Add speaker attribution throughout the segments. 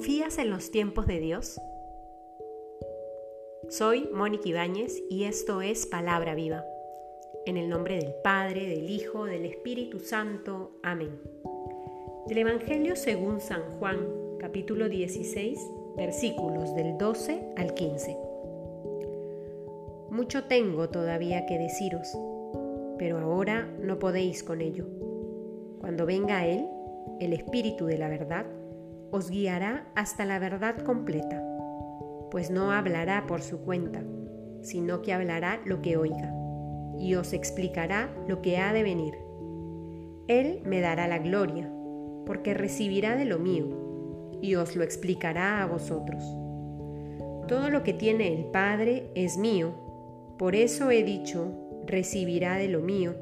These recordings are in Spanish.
Speaker 1: ¿Confías en los tiempos de Dios? Soy Mónica Ibáñez y esto es Palabra Viva. En el nombre del Padre, del Hijo, del Espíritu Santo. Amén. Del Evangelio según San Juan, capítulo 16, versículos del 12 al 15. Mucho tengo todavía que deciros, pero ahora no podéis con ello. Cuando venga Él, el Espíritu de la verdad, os guiará hasta la verdad completa, pues no hablará por su cuenta, sino que hablará lo que oiga, y os explicará lo que ha de venir. Él me dará la gloria, porque recibirá de lo mío, y os lo explicará a vosotros. Todo lo que tiene el Padre es mío, por eso he dicho, recibirá de lo mío,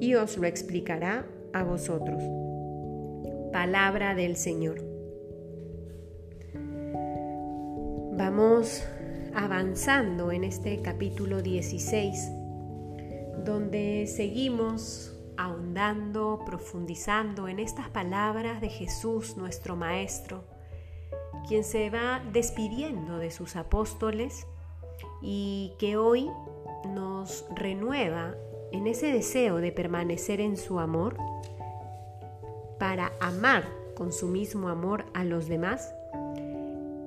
Speaker 1: y os lo explicará a vosotros. Palabra del Señor. Vamos avanzando en este capítulo 16, donde seguimos ahondando, profundizando en estas palabras de Jesús, nuestro Maestro, quien se va despidiendo de sus apóstoles y que hoy nos renueva en ese deseo de permanecer en su amor para amar con su mismo amor a los demás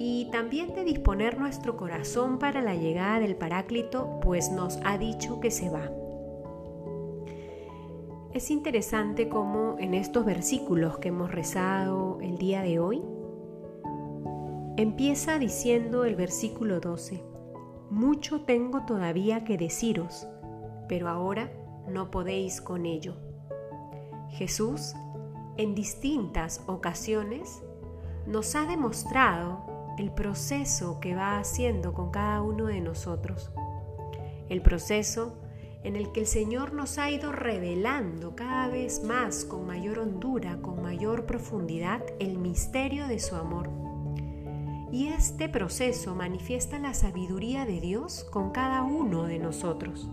Speaker 1: y también de disponer nuestro corazón para la llegada del Paráclito, pues nos ha dicho que se va. Es interesante cómo en estos versículos que hemos rezado el día de hoy, empieza diciendo el versículo 12, mucho tengo todavía que deciros, pero ahora no podéis con ello. Jesús, en distintas ocasiones, nos ha demostrado el proceso que va haciendo con cada uno de nosotros. El proceso en el que el Señor nos ha ido revelando cada vez más con mayor hondura, con mayor profundidad, el misterio de su amor. Y este proceso manifiesta la sabiduría de Dios con cada uno de nosotros.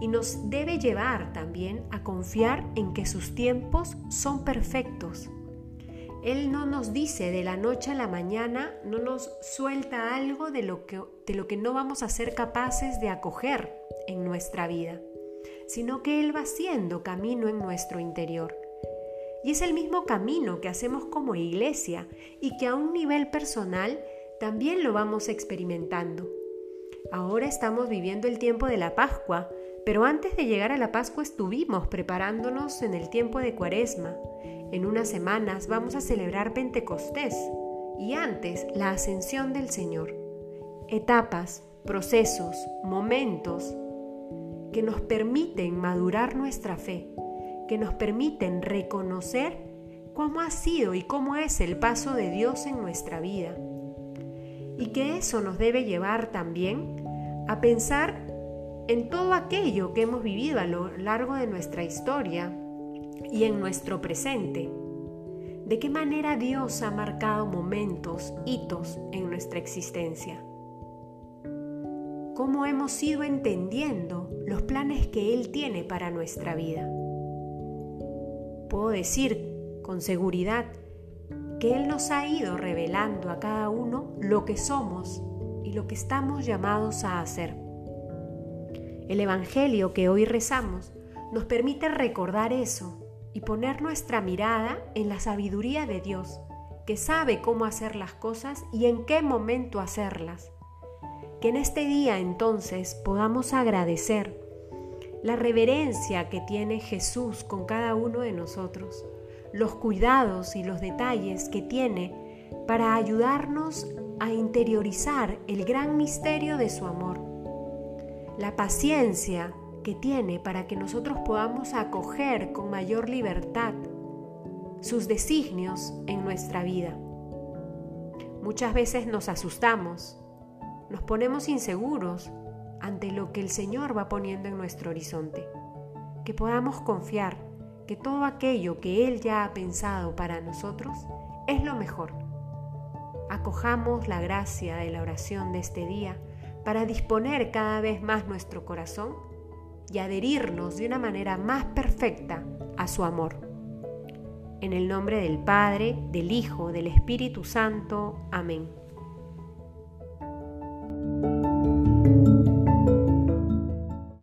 Speaker 1: Y nos debe llevar también a confiar en que sus tiempos son perfectos él no nos dice de la noche a la mañana, no nos suelta algo de lo que, de lo que no vamos a ser capaces de acoger en nuestra vida, sino que Él va haciendo camino en nuestro interior. Y es el mismo camino que hacemos como iglesia y que a un nivel personal también lo vamos experimentando. Ahora estamos viviendo el tiempo de la Pascua, pero antes de llegar a la Pascua estuvimos preparándonos en el tiempo de Cuaresma. En unas semanas vamos a celebrar Pentecostés y antes la ascensión del Señor. Etapas, procesos, momentos que nos permiten madurar nuestra fe, que nos permiten reconocer cómo ha sido y cómo es el paso de Dios en nuestra vida. Y que eso nos debe llevar también a pensar en todo aquello que hemos vivido a lo largo de nuestra historia, y en nuestro presente. ¿De qué manera Dios ha marcado momentos, hitos en nuestra existencia? ¿Cómo hemos ido entendiendo los planes que Él tiene para nuestra vida? Puedo decir con seguridad que Él nos ha ido revelando a cada uno lo que somos y lo que estamos llamados a hacer. El Evangelio que hoy rezamos nos permite recordar eso y poner nuestra mirada en la sabiduría de Dios, que sabe cómo hacer las cosas y en qué momento hacerlas. Que en este día entonces podamos agradecer la reverencia que tiene Jesús con cada uno de nosotros, los cuidados y los detalles que tiene para ayudarnos a interiorizar el gran misterio de su amor, la paciencia que tiene para que nosotros podamos acoger con mayor libertad sus designios en nuestra vida. Muchas veces nos asustamos, nos ponemos inseguros ante lo que el Señor va poniendo en nuestro horizonte. Que podamos confiar que todo aquello que Él ya ha pensado para nosotros es lo mejor. Acojamos la gracia de la oración de este día para disponer cada vez más nuestro corazón y adherirnos de una manera más perfecta a su amor. En el nombre del Padre, del Hijo, del Espíritu Santo. Amén.